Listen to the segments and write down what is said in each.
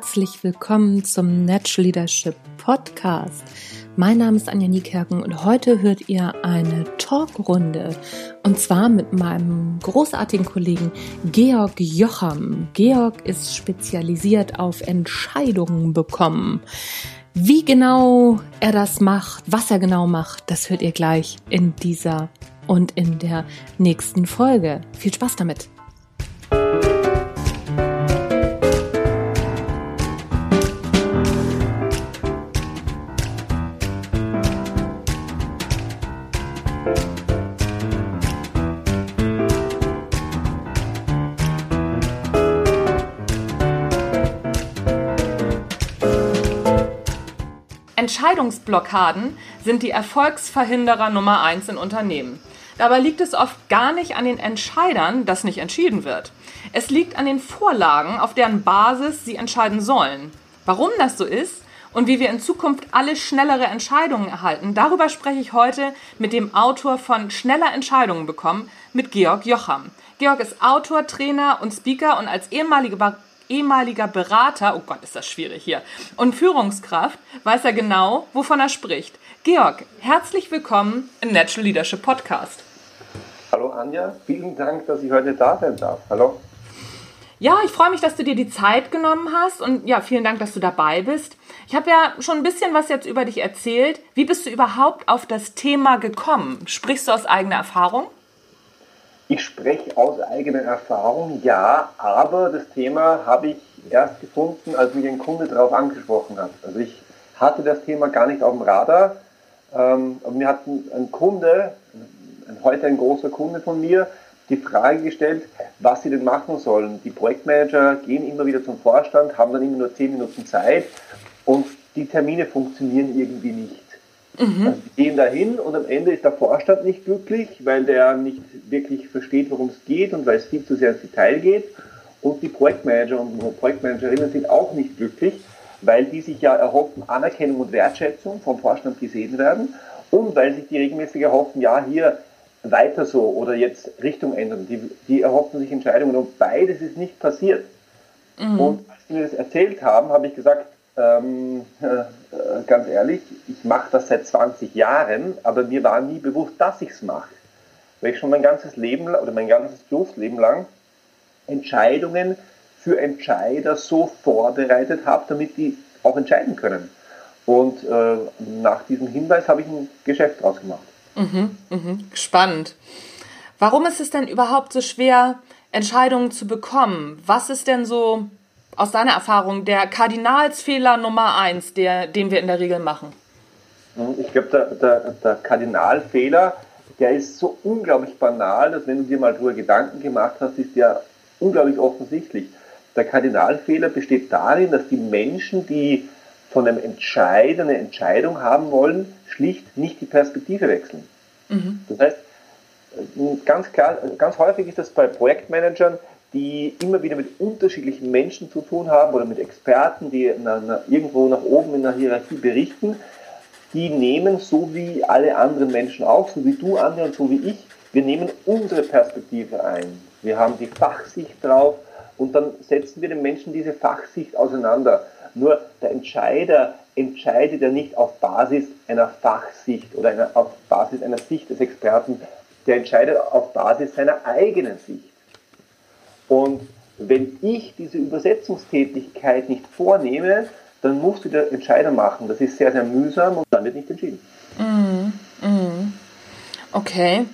herzlich willkommen zum Natural Leadership Podcast. Mein Name ist Anja Niekerken und heute hört ihr eine Talkrunde und zwar mit meinem großartigen Kollegen Georg Jocham. Georg ist spezialisiert auf Entscheidungen bekommen. Wie genau er das macht, was er genau macht, das hört ihr gleich in dieser und in der nächsten Folge. Viel Spaß damit! Entscheidungsblockaden sind die Erfolgsverhinderer Nummer eins in Unternehmen. Dabei liegt es oft gar nicht an den Entscheidern, dass nicht entschieden wird. Es liegt an den Vorlagen, auf deren Basis sie entscheiden sollen. Warum das so ist und wie wir in Zukunft alle schnellere Entscheidungen erhalten, darüber spreche ich heute mit dem Autor von Schneller Entscheidungen bekommen, mit Georg Jocham. Georg ist Autor, Trainer und Speaker und als ehemaliger ehemaliger Berater, oh Gott, ist das schwierig hier, und Führungskraft, weiß er genau, wovon er spricht. Georg, herzlich willkommen im Natural Leadership Podcast. Hallo Anja, vielen Dank, dass ich heute da sein darf. Hallo. Ja, ich freue mich, dass du dir die Zeit genommen hast und ja, vielen Dank, dass du dabei bist. Ich habe ja schon ein bisschen was jetzt über dich erzählt. Wie bist du überhaupt auf das Thema gekommen? Sprichst du aus eigener Erfahrung? Ich spreche aus eigener Erfahrung, ja, aber das Thema habe ich erst gefunden, als mich ein Kunde darauf angesprochen hat. Also ich hatte das Thema gar nicht auf dem Radar, ähm, aber mir hat ein, Kunde, heute ein großer Kunde von mir, die Frage gestellt, was sie denn machen sollen. Die Projektmanager gehen immer wieder zum Vorstand, haben dann immer nur zehn Minuten Zeit und die Termine funktionieren irgendwie nicht. Mhm. Also die gehen dahin und am Ende ist der Vorstand nicht glücklich, weil der nicht wirklich versteht, worum es geht und weil es viel zu sehr ins Detail geht. Und die Projektmanager und Projektmanagerinnen sind auch nicht glücklich, weil die sich ja erhoffen, Anerkennung und Wertschätzung vom Vorstand gesehen werden und weil sich die regelmäßig erhoffen, ja, hier weiter so oder jetzt Richtung ändern. Die, die erhoffen sich Entscheidungen und beides ist nicht passiert. Mhm. Und als sie mir das erzählt haben, habe ich gesagt, ähm, äh, ganz ehrlich, ich mache das seit 20 Jahren, aber mir war nie bewusst, dass ich es mache. Weil ich schon mein ganzes Leben oder mein ganzes Berufsleben lang Entscheidungen für Entscheider so vorbereitet habe, damit die auch entscheiden können. Und äh, nach diesem Hinweis habe ich ein Geschäft draus gemacht. Mhm, mhm, spannend. Warum ist es denn überhaupt so schwer, Entscheidungen zu bekommen? Was ist denn so aus deiner Erfahrung der Kardinalsfehler Nummer eins, der, den wir in der Regel machen? Ich glaube, der, der, der Kardinalfehler, der ist so unglaublich banal, dass wenn du dir mal darüber Gedanken gemacht hast, ist der unglaublich offensichtlich. Der Kardinalfehler besteht darin, dass die Menschen, die von einem Entscheider eine Entscheidung haben wollen, schlicht nicht die Perspektive wechseln. Mhm. Das heißt, ganz klar, ganz häufig ist das bei Projektmanagern, die immer wieder mit unterschiedlichen Menschen zu tun haben oder mit Experten, die na, na, irgendwo nach oben in der Hierarchie berichten, die nehmen so wie alle anderen Menschen auch, so wie du, Anja, und so wie ich, wir nehmen unsere Perspektive ein. Wir haben die Fachsicht drauf und dann setzen wir den Menschen diese Fachsicht auseinander. Nur der Entscheider entscheidet ja nicht auf Basis einer Fachsicht oder einer, auf Basis einer Sicht des Experten, der entscheidet auf Basis seiner eigenen Sicht. Und wenn ich diese Übersetzungstätigkeit nicht vornehme, dann muss die der Entscheider machen. Das ist sehr, sehr mühsam und dann wird nicht entschieden. Mm, mm. Okay,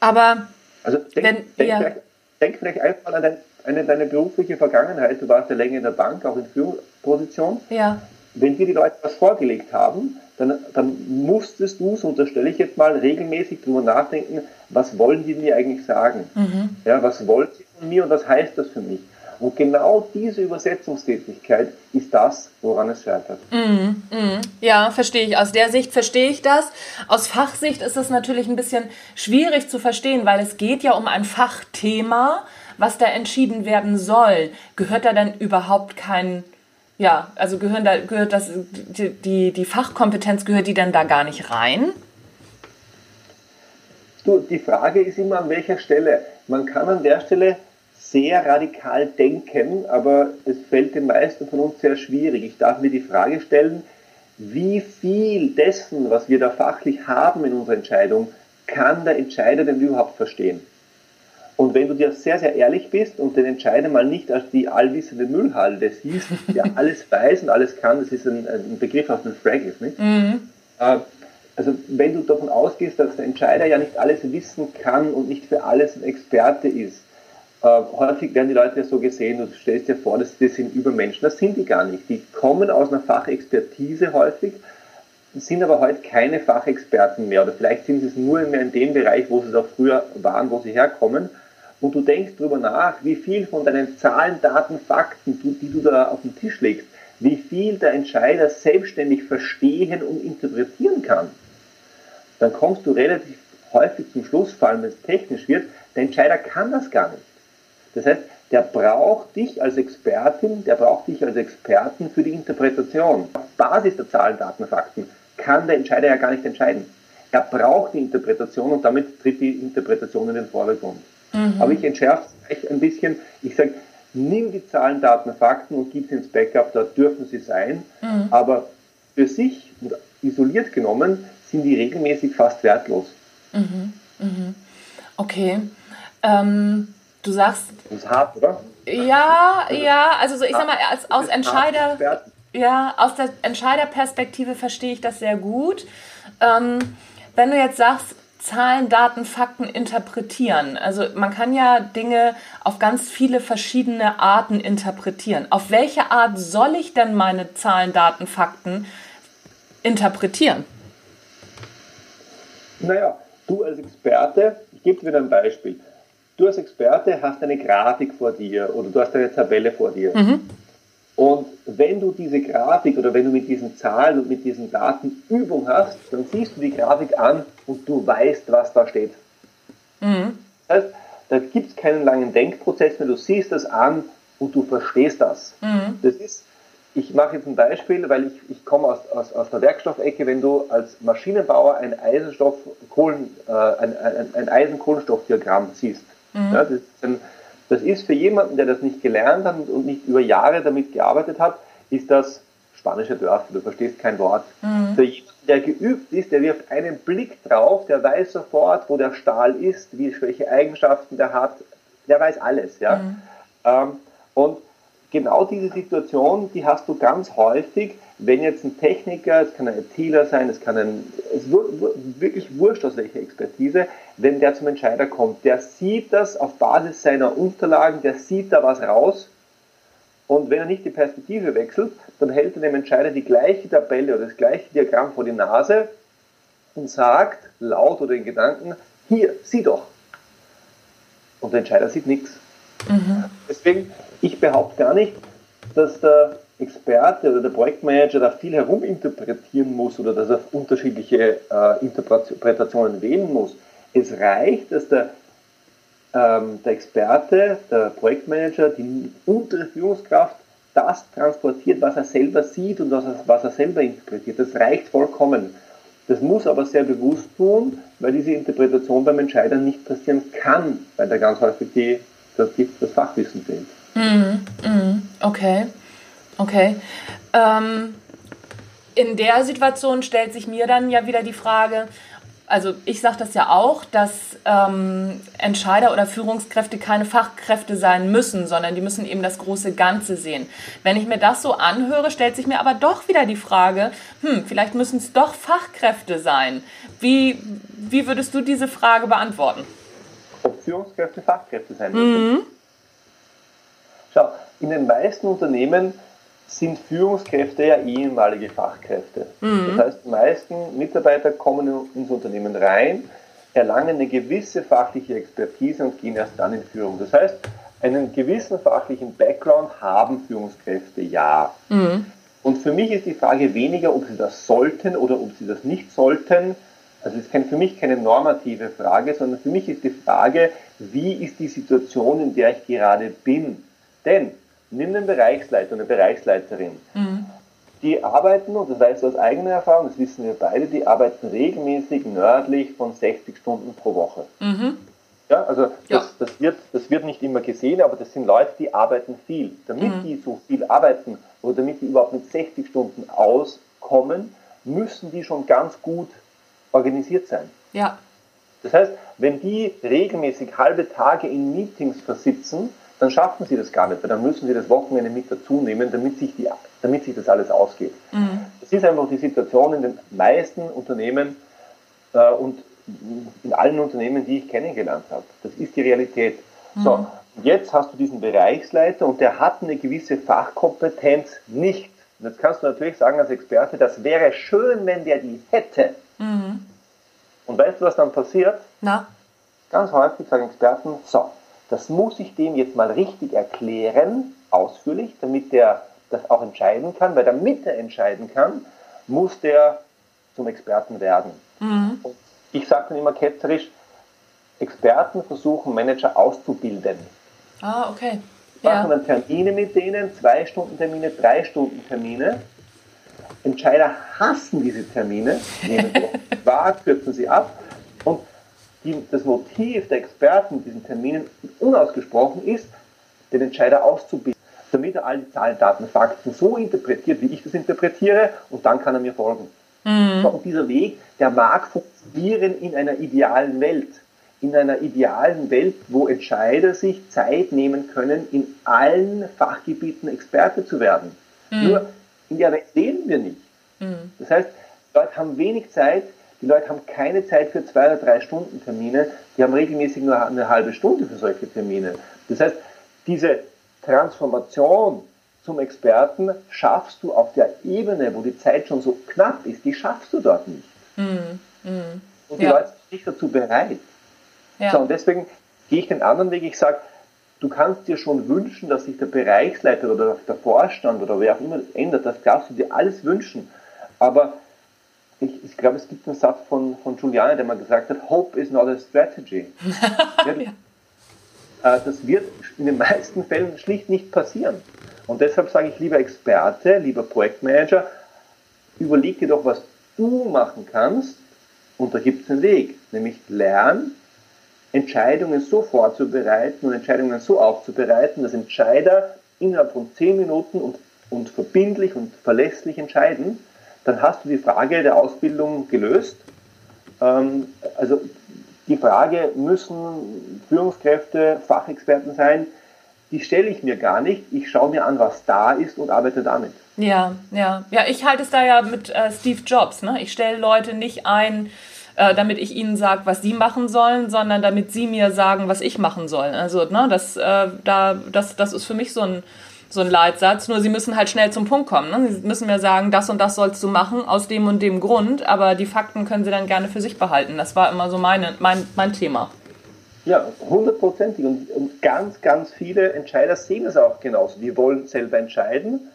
aber also denk, wenn, denk, ja. vielleicht, denk vielleicht einfach an dein, eine, deine berufliche Vergangenheit. Du warst ja länger in der Bank, auch in Führungsposition. Ja. Wenn dir die Leute was vorgelegt haben, dann, dann musstest du, so unterstelle ich jetzt mal, regelmäßig darüber nachdenken, was wollen die mir eigentlich sagen? Mhm. Ja, was wollen sie von mir und was heißt das für mich? Und genau diese Übersetzungstätigkeit ist das, woran es scheitert. Mm, mm, ja, verstehe ich. Aus der Sicht verstehe ich das. Aus Fachsicht ist es natürlich ein bisschen schwierig zu verstehen, weil es geht ja um ein Fachthema, was da entschieden werden soll. Gehört da dann überhaupt kein, ja, also gehören da, gehört das, die, die, die Fachkompetenz, gehört die dann da gar nicht rein? Du, die Frage ist immer an welcher Stelle. Man kann an der Stelle sehr radikal denken, aber es fällt den meisten von uns sehr schwierig. Ich darf mir die Frage stellen, wie viel dessen, was wir da fachlich haben in unserer Entscheidung, kann der Entscheider denn überhaupt verstehen? Und wenn du dir sehr, sehr ehrlich bist und den Entscheider mal nicht als die allwissende Müllhalde siehst, der alles weiß und alles kann, das ist ein, ein Begriff aus dem Frag nicht? Mhm. Äh, also wenn du davon ausgehst, dass der Entscheider ja nicht alles wissen kann und nicht für alles ein Experte ist, äh, häufig werden die Leute ja so gesehen, du stellst dir vor, dass das sind Übermenschen. Das sind die gar nicht. Die kommen aus einer Fachexpertise häufig, sind aber heute keine Fachexperten mehr. Oder vielleicht sind sie es nur mehr in dem Bereich, wo sie es auch früher waren, wo sie herkommen und du denkst darüber nach, wie viel von deinen Zahlen, Daten, Fakten, die du da auf den Tisch legst, wie viel der Entscheider selbstständig verstehen und interpretieren kann, dann kommst du relativ häufig zum Schluss, vor allem wenn es technisch wird, der Entscheider kann das gar nicht. Das heißt, der braucht dich als Expertin, der braucht dich als Experten für die Interpretation. Auf Basis der Zahlen, Daten, Fakten kann der Entscheider ja gar nicht entscheiden. Er braucht die Interpretation und damit tritt die Interpretation in den Vordergrund. Mhm. Aber ich entschärfe es echt ein bisschen. Ich sage, nimm die Zahlen, Daten, Fakten und gib sie ins Backup, da dürfen sie sein. Mhm. Aber für sich und isoliert genommen sind die regelmäßig fast wertlos. Mhm. Mhm. Okay. Ähm, du sagst. Das ist hart, oder? Ja, ja, also so, ich sag mal, als, aus Entscheider. Ja, aus der Entscheiderperspektive verstehe ich das sehr gut. Ähm, wenn du jetzt sagst, Zahlen, Daten, Fakten interpretieren. Also man kann ja Dinge auf ganz viele verschiedene Arten interpretieren. Auf welche Art soll ich denn meine Zahlen, Daten, Fakten interpretieren? Naja, du als Experte, ich gebe dir wieder ein Beispiel. Du als Experte hast eine Grafik vor dir oder du hast eine Tabelle vor dir. Mhm. Und wenn du diese Grafik oder wenn du mit diesen Zahlen und mit diesen Daten Übung hast, dann siehst du die Grafik an und du weißt, was da steht. Mhm. Das heißt, da gibt es keinen langen Denkprozess mehr, du siehst das an und du verstehst das. Mhm. Das ist, ich mache jetzt ein Beispiel, weil ich, ich komme aus, aus, aus der Werkstoffecke, wenn du als Maschinenbauer ein, Eisenstoff, Kohlen, äh, ein, ein, ein Eisen-Kohlenstoffdiagramm siehst. Mhm. Ja, das ist ein, das ist für jemanden, der das nicht gelernt hat und nicht über Jahre damit gearbeitet hat, ist das spanische Dörfer. Du verstehst kein Wort. Mhm. Für jemanden, der geübt ist, der wirft einen Blick drauf, der weiß sofort, wo der Stahl ist, wie, welche Eigenschaften der hat. Der weiß alles. Ja? Mhm. Ähm, und genau diese Situation, die hast du ganz häufig, wenn jetzt ein Techniker, es kann ein ITler sein, es kann ein, es ist wirklich wurscht aus welcher Expertise, wenn der zum Entscheider kommt, der sieht das auf Basis seiner Unterlagen, der sieht da was raus und wenn er nicht die Perspektive wechselt, dann hält er dem Entscheider die gleiche Tabelle oder das gleiche Diagramm vor die Nase und sagt laut oder in Gedanken, hier, sieh doch. Und der Entscheider sieht nichts. Mhm. Deswegen, ich behaupte gar nicht, dass der Experte oder der Projektmanager da viel heruminterpretieren muss oder dass er unterschiedliche äh, Interpretationen wählen muss. Es reicht, dass der, ähm, der Experte, der Projektmanager, die untere Führungskraft das transportiert, was er selber sieht und was er, was er selber interpretiert. Das reicht vollkommen. Das muss aber sehr bewusst tun, weil diese Interpretation beim Entscheider nicht passieren kann, weil da ganz häufig die, das, das Fachwissen fehlt. Mm, mm, okay. Okay. Ähm, in der Situation stellt sich mir dann ja wieder die Frage, also ich sage das ja auch, dass ähm, Entscheider oder Führungskräfte keine Fachkräfte sein müssen, sondern die müssen eben das große Ganze sehen. Wenn ich mir das so anhöre, stellt sich mir aber doch wieder die Frage, hm, vielleicht müssen es doch Fachkräfte sein. Wie, wie würdest du diese Frage beantworten? Ob Führungskräfte Fachkräfte sein müssen? Mhm. Schau, in den meisten Unternehmen sind Führungskräfte ja ehemalige Fachkräfte. Mhm. Das heißt, die meisten Mitarbeiter kommen ins Unternehmen rein, erlangen eine gewisse fachliche Expertise und gehen erst dann in Führung. Das heißt, einen gewissen fachlichen Background haben Führungskräfte ja. Mhm. Und für mich ist die Frage weniger, ob sie das sollten oder ob sie das nicht sollten. Also es ist für mich keine normative Frage, sondern für mich ist die Frage, wie ist die Situation, in der ich gerade bin. Denn nimm den Bereichsleiter und eine Bereichsleiterin. Mhm. Die arbeiten, und das weißt du aus eigener Erfahrung, das wissen wir beide, die arbeiten regelmäßig nördlich von 60 Stunden pro Woche. Mhm. Ja, also das, ja. Das, wird, das wird nicht immer gesehen, aber das sind Leute, die arbeiten viel. Damit mhm. die so viel arbeiten oder damit die überhaupt mit 60 Stunden auskommen, müssen die schon ganz gut organisiert sein. Ja. Das heißt, wenn die regelmäßig halbe Tage in Meetings versitzen, dann schaffen sie das gar nicht, weil dann müssen sie das Wochenende mit dazu nehmen, damit sich, die, damit sich das alles ausgeht. Mhm. Das ist einfach die Situation in den meisten Unternehmen äh, und in allen Unternehmen, die ich kennengelernt habe. Das ist die Realität. Mhm. So, jetzt hast du diesen Bereichsleiter und der hat eine gewisse Fachkompetenz nicht. Und jetzt kannst du natürlich sagen als Experte, das wäre schön, wenn der die hätte. Mhm. Und weißt du, was dann passiert? Na? Ganz häufig sagen Experten, so, das muss ich dem jetzt mal richtig erklären, ausführlich, damit der das auch entscheiden kann, weil damit er entscheiden kann, muss der zum Experten werden. Mhm. Ich sage dann immer ketzerisch, Experten versuchen Manager auszubilden. Ah, okay. Machen dann Termine mit denen, zwei Stunden Termine, drei Stunden Termine. Entscheider hassen diese Termine, nehmen sie wahr, kürzen sie ab. Und die, das Motiv der Experten in diesen Terminen unausgesprochen ist, den Entscheider auszubilden, damit er all die Zahlen, Daten, Fakten so interpretiert, wie ich das interpretiere, und dann kann er mir folgen. Mhm. Und dieser Weg, der mag funktionieren in einer idealen Welt. In einer idealen Welt, wo Entscheider sich Zeit nehmen können, in allen Fachgebieten Experte zu werden. Mhm. Nur in der Welt leben wir nicht. Mhm. Das heißt, Leute haben wenig Zeit, die Leute haben keine Zeit für zwei oder drei Stunden Termine, die haben regelmäßig nur eine halbe Stunde für solche Termine. Das heißt, diese Transformation zum Experten schaffst du auf der Ebene, wo die Zeit schon so knapp ist, die schaffst du dort nicht. Mhm. Mhm. Und die ja. Leute sind nicht dazu bereit. Ja. So, und deswegen gehe ich den anderen Weg, ich sage, du kannst dir schon wünschen, dass sich der Bereichsleiter oder der Vorstand oder wer auch immer ändert, das darfst du dir alles wünschen. Aber ich, ich glaube, es gibt einen Satz von, von Giuliani, der mal gesagt hat, Hope is not a strategy. ja. Äh, das wird in den meisten Fällen schlicht nicht passieren. Und deshalb sage ich, lieber Experte, lieber Projektmanager, überleg dir doch, was du machen kannst. Und da gibt es einen Weg, nämlich lern, Entscheidungen so vorzubereiten und Entscheidungen so aufzubereiten, dass Entscheider innerhalb von zehn Minuten und, und verbindlich und verlässlich entscheiden dann hast du die Frage der Ausbildung gelöst. Ähm, also die Frage, müssen Führungskräfte Fachexperten sein, die stelle ich mir gar nicht. Ich schaue mir an, was da ist und arbeite damit. Ja, ja. Ja, ich halte es da ja mit äh, Steve Jobs. Ne? Ich stelle Leute nicht ein, äh, damit ich ihnen sage, was sie machen sollen, sondern damit sie mir sagen, was ich machen soll. Also, ne, das, äh, da, das, das ist für mich so ein, so ein Leitsatz, nur sie müssen halt schnell zum Punkt kommen. Ne? Sie müssen mir sagen, das und das sollst du machen, aus dem und dem Grund, aber die Fakten können sie dann gerne für sich behalten. Das war immer so meine, mein, mein Thema. Ja, hundertprozentig. Und, und ganz, ganz viele Entscheider sehen es auch genauso. Die wollen selber entscheiden,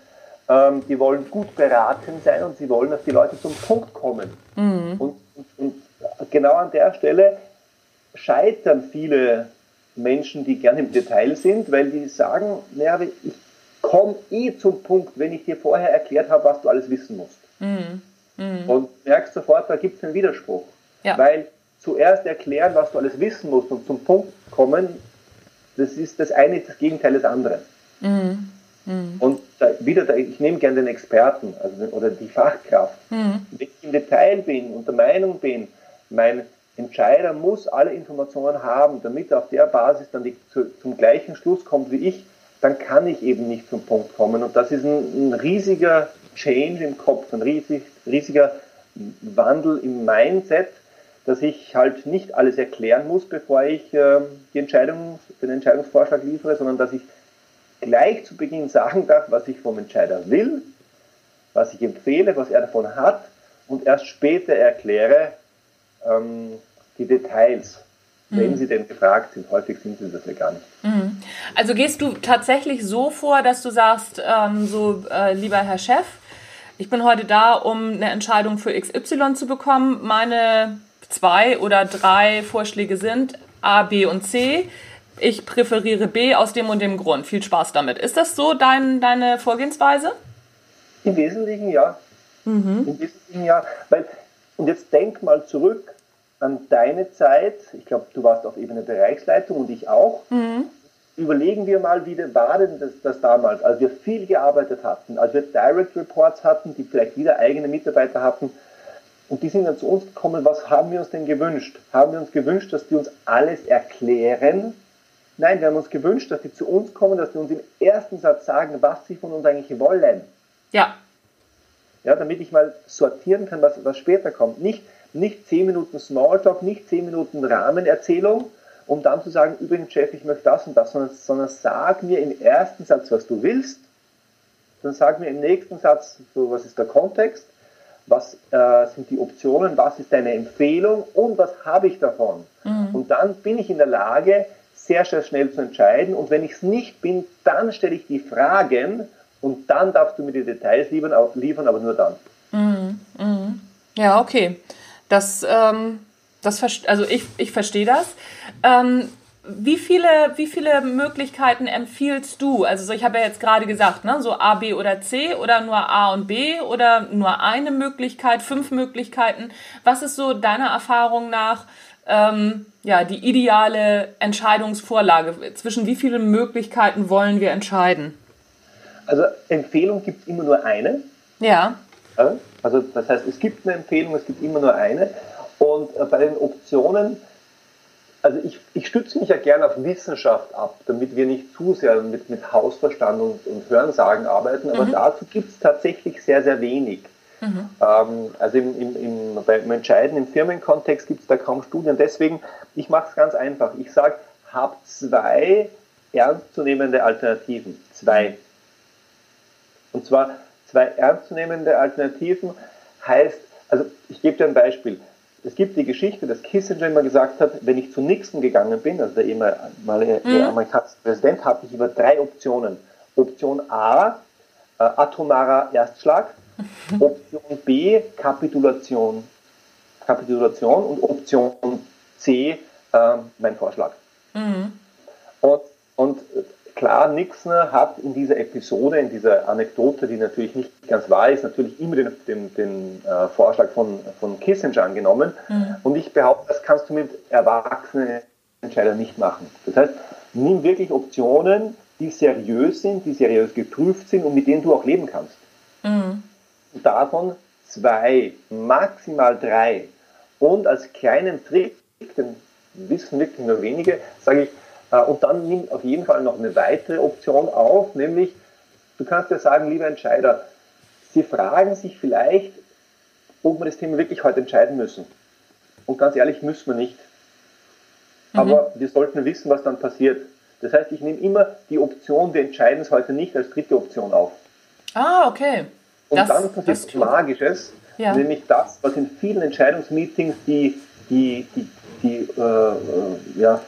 ähm, die wollen gut beraten sein und sie wollen, dass die Leute zum Punkt kommen. Mhm. Und, und, und genau an der Stelle scheitern viele Menschen, die gerne im Detail sind, weil die sagen, naja, ich komm eh zum Punkt, wenn ich dir vorher erklärt habe, was du alles wissen musst. Mhm. Mhm. Und merkst sofort, da gibt es einen Widerspruch. Ja. Weil zuerst erklären, was du alles wissen musst und zum Punkt kommen, das ist das eine ist das Gegenteil des anderen. Mhm. Mhm. Und da, wieder, da, ich nehme gerne den Experten also, oder die Fachkraft. Mhm. Wenn ich im Detail bin und der Meinung bin, mein Entscheider muss alle Informationen haben, damit er auf der Basis dann die, zu, zum gleichen Schluss kommt wie ich, dann kann ich eben nicht zum Punkt kommen. Und das ist ein, ein riesiger Change im Kopf, ein riesig, riesiger Wandel im Mindset, dass ich halt nicht alles erklären muss, bevor ich äh, die Entscheidung, den Entscheidungsvorschlag liefere, sondern dass ich gleich zu Beginn sagen darf, was ich vom Entscheider will, was ich empfehle, was er davon hat und erst später erkläre ähm, die Details wenn mhm. sie denn gefragt sind. Häufig sind sie das ja gar nicht. Mhm. Also gehst du tatsächlich so vor, dass du sagst, ähm, so äh, lieber Herr Chef, ich bin heute da, um eine Entscheidung für XY zu bekommen. Meine zwei oder drei Vorschläge sind A, B und C. Ich präferiere B aus dem und dem Grund. Viel Spaß damit. Ist das so dein, deine Vorgehensweise? Im Wesentlichen ja. Mhm. Im Wesentlichen ja. Weil, und jetzt denk mal zurück an deine Zeit, ich glaube, du warst auf Ebene Bereichsleitung und ich auch. Mhm. Überlegen wir mal, wie war denn das, das damals, als wir viel gearbeitet hatten, als wir Direct Reports hatten, die vielleicht wieder eigene Mitarbeiter hatten, und die sind dann zu uns gekommen, was haben wir uns denn gewünscht? Haben wir uns gewünscht, dass die uns alles erklären? Nein, wir haben uns gewünscht, dass die zu uns kommen, dass die uns im ersten Satz sagen, was sie von uns eigentlich wollen. Ja. Ja, damit ich mal sortieren kann, was, was später kommt. Nicht, nicht 10 Minuten Smalltalk, nicht 10 Minuten Rahmenerzählung, um dann zu sagen, übrigens, Chef, ich möchte das und das, sondern, sondern sag mir im ersten Satz, was du willst, dann sag mir im nächsten Satz, so, was ist der Kontext, was äh, sind die Optionen, was ist deine Empfehlung und was habe ich davon. Mhm. Und dann bin ich in der Lage, sehr, sehr schnell zu entscheiden. Und wenn ich es nicht bin, dann stelle ich die Fragen und dann darfst du mir die Details liefern, liefern aber nur dann. Mhm. Mhm. Ja, okay. Das, ähm, das also ich, ich verstehe das. Ähm, wie viele, wie viele Möglichkeiten empfiehlst du? Also ich habe ja jetzt gerade gesagt, ne, so A, B oder C oder nur A und B oder nur eine Möglichkeit, fünf Möglichkeiten. Was ist so deiner Erfahrung nach ähm, ja, die ideale Entscheidungsvorlage? Zwischen wie vielen Möglichkeiten wollen wir entscheiden? Also Empfehlung gibt es immer nur eine. Ja. Also das heißt, es gibt eine Empfehlung, es gibt immer nur eine. Und äh, bei den Optionen, also ich, ich stütze mich ja gerne auf Wissenschaft ab, damit wir nicht zu sehr mit, mit Hausverstand und, und Hörensagen arbeiten, aber mhm. dazu gibt es tatsächlich sehr, sehr wenig. Mhm. Ähm, also im, im, im, beim Entscheiden im Firmenkontext gibt es da kaum Studien. Deswegen, ich mache es ganz einfach. Ich sage, hab zwei ernstzunehmende Alternativen. Zwei. Und zwar zwei ernstzunehmende Alternativen heißt, also ich gebe dir ein Beispiel. Es gibt die Geschichte, dass Kissinger immer gesagt hat, wenn ich zu Nixon gegangen bin, also der ehemalige mhm. amerikanische Präsident, habe ich über drei Optionen. Option A, äh, atomarer Erstschlag. Option B, Kapitulation. Kapitulation und Option C, äh, mein Vorschlag. Mhm. Und, und klar, Nixon hat in dieser Episode, in dieser Anekdote, die natürlich nicht ganz wahr ist, natürlich immer den, den, den äh, Vorschlag von, von Kissinger angenommen. Mhm. Und ich behaupte, das kannst du mit erwachsenen Entscheidern nicht machen. Das heißt, nimm wirklich Optionen, die seriös sind, die seriös geprüft sind und mit denen du auch leben kannst. Mhm. Davon zwei, maximal drei. Und als kleinen Trick, den wissen wirklich nur wenige, sage ich, und dann nimm auf jeden Fall noch eine weitere Option auf, nämlich du kannst ja sagen, lieber Entscheider, Sie fragen sich vielleicht, ob wir das Thema wirklich heute entscheiden müssen. Und ganz ehrlich, müssen wir nicht. Mhm. Aber wir sollten wissen, was dann passiert. Das heißt, ich nehme immer die Option, wir entscheiden es heute nicht als dritte Option auf. Ah, okay. Und das, dann passiert Magisches, ja. nämlich das, was in vielen Entscheidungsmeetings die, die, die, die äh, äh ja,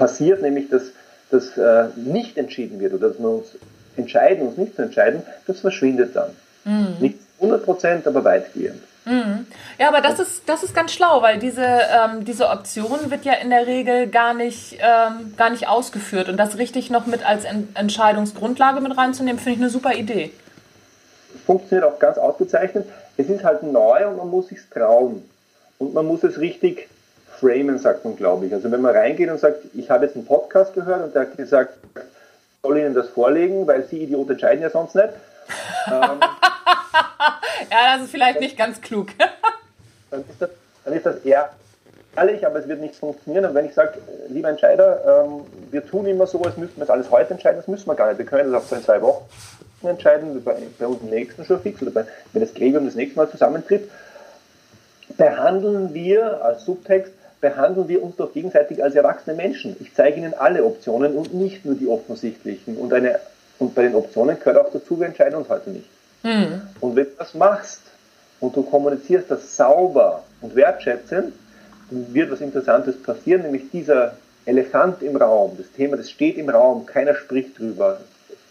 passiert, nämlich dass das äh, nicht entschieden wird oder dass wir uns entscheiden, uns nicht zu entscheiden, das verschwindet dann. Mhm. Nicht 100 Prozent, aber weitgehend. Mhm. Ja, aber das ist, das ist ganz schlau, weil diese, ähm, diese Option wird ja in der Regel gar nicht, ähm, gar nicht ausgeführt. Und das richtig noch mit als en Entscheidungsgrundlage mit reinzunehmen, finde ich eine super Idee. Funktioniert auch ganz ausgezeichnet. Es ist halt neu und man muss sich trauen. Und man muss es richtig framen, sagt man, glaube ich. Also wenn man reingeht und sagt, ich habe jetzt einen Podcast gehört und der hat gesagt, ich soll Ihnen das vorlegen, weil Sie Idiot entscheiden ja sonst nicht. ähm, ja, das ist vielleicht nicht ganz klug. dann, ist das, dann ist das eher ehrlich, aber es wird nicht funktionieren. Und wenn ich sage, lieber Entscheider, ähm, wir tun immer so, als müssten wir das alles heute entscheiden, das müssen wir gar nicht. Wir können das auch in zwei Wochen entscheiden, bei, bei uns im nächsten schon fix oder bei, wenn das Gremium das nächste Mal zusammentritt. Behandeln wir als Subtext behandeln wir uns doch gegenseitig als erwachsene Menschen. Ich zeige Ihnen alle Optionen und nicht nur die offensichtlichen. Und, eine, und bei den Optionen gehört auch dazu, wir entscheiden uns heute nicht. Mhm. Und wenn du das machst und du kommunizierst das sauber und wertschätzend, dann wird was Interessantes passieren, nämlich dieser Elefant im Raum, das Thema, das steht im Raum, keiner spricht drüber,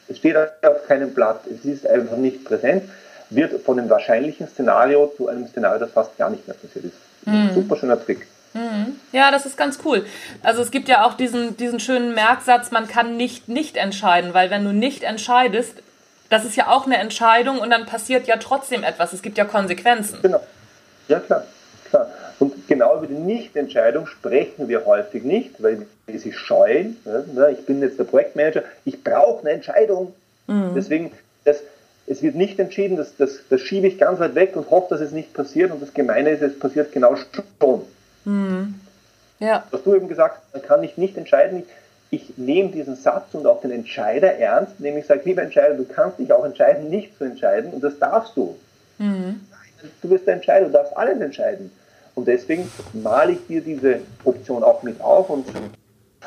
es steht auf keinem Blatt, es ist einfach nicht präsent, wird von dem wahrscheinlichen Szenario zu einem Szenario, das fast gar nicht mehr passiert ist. Mhm. Super schöner Trick. Mhm. Ja, das ist ganz cool. Also es gibt ja auch diesen, diesen schönen Merksatz, man kann nicht nicht entscheiden, weil wenn du nicht entscheidest, das ist ja auch eine Entscheidung und dann passiert ja trotzdem etwas. Es gibt ja Konsequenzen. Genau. Ja, klar. klar. Und genau über die Nichtentscheidung sprechen wir häufig nicht, weil wir sie scheuen. Ich bin jetzt der Projektmanager, ich brauche eine Entscheidung. Mhm. Deswegen, das, es wird nicht entschieden, das, das, das schiebe ich ganz weit weg und hoffe, dass es nicht passiert. Und das Gemeine ist, es passiert genau schon. Mhm. Ja. Was du eben gesagt hast, man kann ich nicht entscheiden. Ich, ich nehme diesen Satz und auch den Entscheider ernst, indem ich sage, lieber Entscheider, du kannst dich auch entscheiden, nicht zu entscheiden. Und das darfst du. Mhm. Du bist der Entscheider, du darfst alles entscheiden. Und deswegen male ich dir diese Option auch mit auf und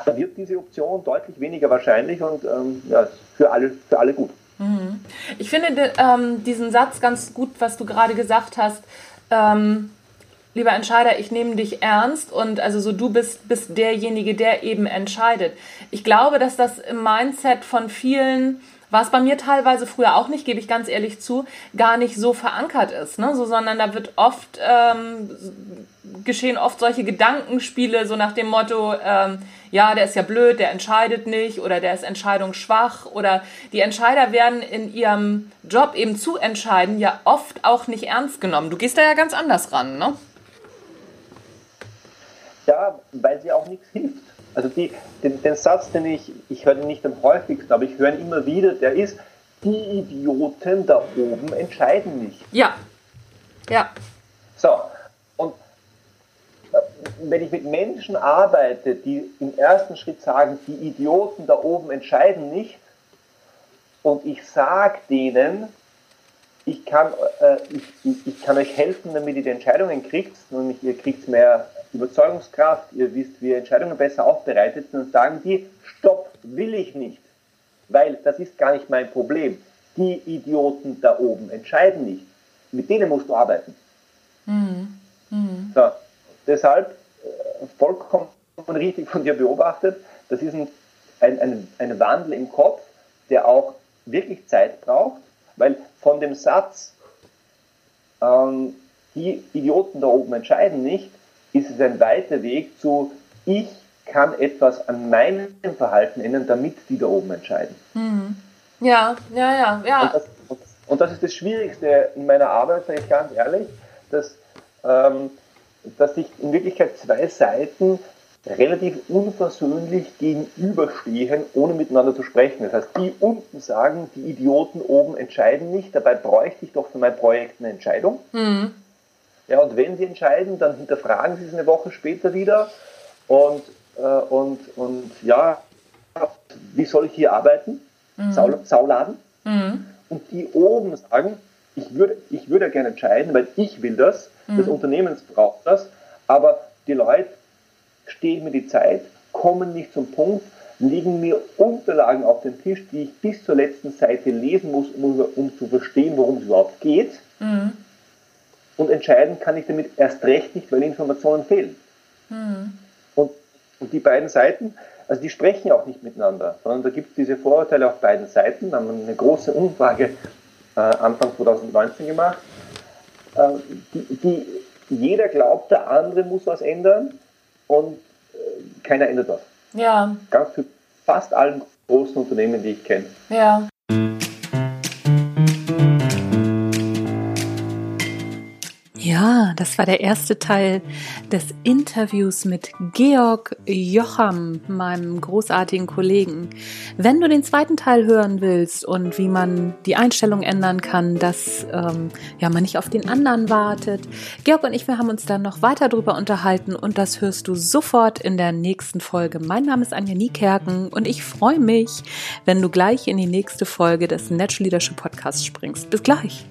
da wird diese Option deutlich weniger wahrscheinlich und ähm, ja, für alle, für alle gut. Mhm. Ich finde ähm, diesen Satz ganz gut, was du gerade gesagt hast. Ähm, lieber Entscheider, ich nehme dich ernst und also so du bist, bist derjenige, der eben entscheidet. Ich glaube, dass das im Mindset von vielen war es bei mir teilweise früher auch nicht, gebe ich ganz ehrlich zu, gar nicht so verankert ist, ne? so, sondern da wird oft, ähm, geschehen oft solche Gedankenspiele, so nach dem Motto, ähm, ja, der ist ja blöd, der entscheidet nicht oder der ist entscheidungsschwach oder die Entscheider werden in ihrem Job eben zu entscheiden ja oft auch nicht ernst genommen. Du gehst da ja ganz anders ran, ne? Ja, weil sie auch nichts hilft. Also die, den, den, Satz, den ich, ich höre den nicht am häufigsten, aber ich höre ihn immer wieder, der ist, die Idioten da oben entscheiden nicht. Ja. Ja. So, und äh, wenn ich mit Menschen arbeite, die im ersten Schritt sagen, die Idioten da oben entscheiden nicht, und ich sage denen, ich kann, äh, ich, ich, ich, kann euch helfen, damit ihr die Entscheidungen kriegt, nämlich ihr kriegt mehr Überzeugungskraft, ihr wisst, wie ihr Entscheidungen besser aufbereitet, dann sagen die, stopp, will ich nicht. Weil das ist gar nicht mein Problem. Die Idioten da oben entscheiden nicht. Mit denen musst du arbeiten. Mhm. Mhm. So, deshalb äh, vollkommen richtig von dir beobachtet, das ist ein, ein, ein, ein Wandel im Kopf, der auch wirklich Zeit braucht, weil von dem Satz, ähm, die Idioten da oben entscheiden nicht, ist es ein weiter Weg zu, ich kann etwas an meinem Verhalten ändern, damit die da oben entscheiden. Mhm. Ja, ja, ja, ja. Und das, und das, ist das Schwierigste in meiner Arbeit, sage ich ganz ehrlich, dass, ähm, dass sich in Wirklichkeit zwei Seiten relativ unversöhnlich gegenüberstehen, ohne miteinander zu sprechen. Das heißt, die unten sagen, die Idioten oben entscheiden nicht, dabei bräuchte ich doch für mein Projekt eine Entscheidung. Mhm. Ja, und wenn sie entscheiden, dann hinterfragen sie es eine Woche später wieder und, äh, und, und ja, wie soll ich hier arbeiten? Mhm. Sau, Sauladen. Mhm. Und die oben sagen, ich würde, ich würde gerne entscheiden, weil ich will das, mhm. das Unternehmen braucht das, aber die Leute stehen mir die Zeit, kommen nicht zum Punkt, legen mir Unterlagen auf den Tisch, die ich bis zur letzten Seite lesen muss, um, um zu verstehen, worum es überhaupt geht. Mhm. Und entscheiden kann ich damit erst recht nicht, weil Informationen fehlen. Mhm. Und, und die beiden Seiten, also die sprechen auch nicht miteinander, sondern da gibt es diese Vorurteile auf beiden Seiten. Da haben wir eine große Umfrage äh, Anfang 2019 gemacht. Äh, die, die, jeder glaubt, der andere muss was ändern und äh, keiner ändert was. Ja. Ganz für fast allen großen Unternehmen, die ich kenne. Ja. Das war der erste Teil des Interviews mit Georg Jocham, meinem großartigen Kollegen. Wenn du den zweiten Teil hören willst und wie man die Einstellung ändern kann, dass ähm, ja man nicht auf den anderen wartet, Georg und ich, wir haben uns dann noch weiter darüber unterhalten und das hörst du sofort in der nächsten Folge. Mein Name ist Anja Niekerken und ich freue mich, wenn du gleich in die nächste Folge des Natural Leadership Podcasts springst. Bis gleich.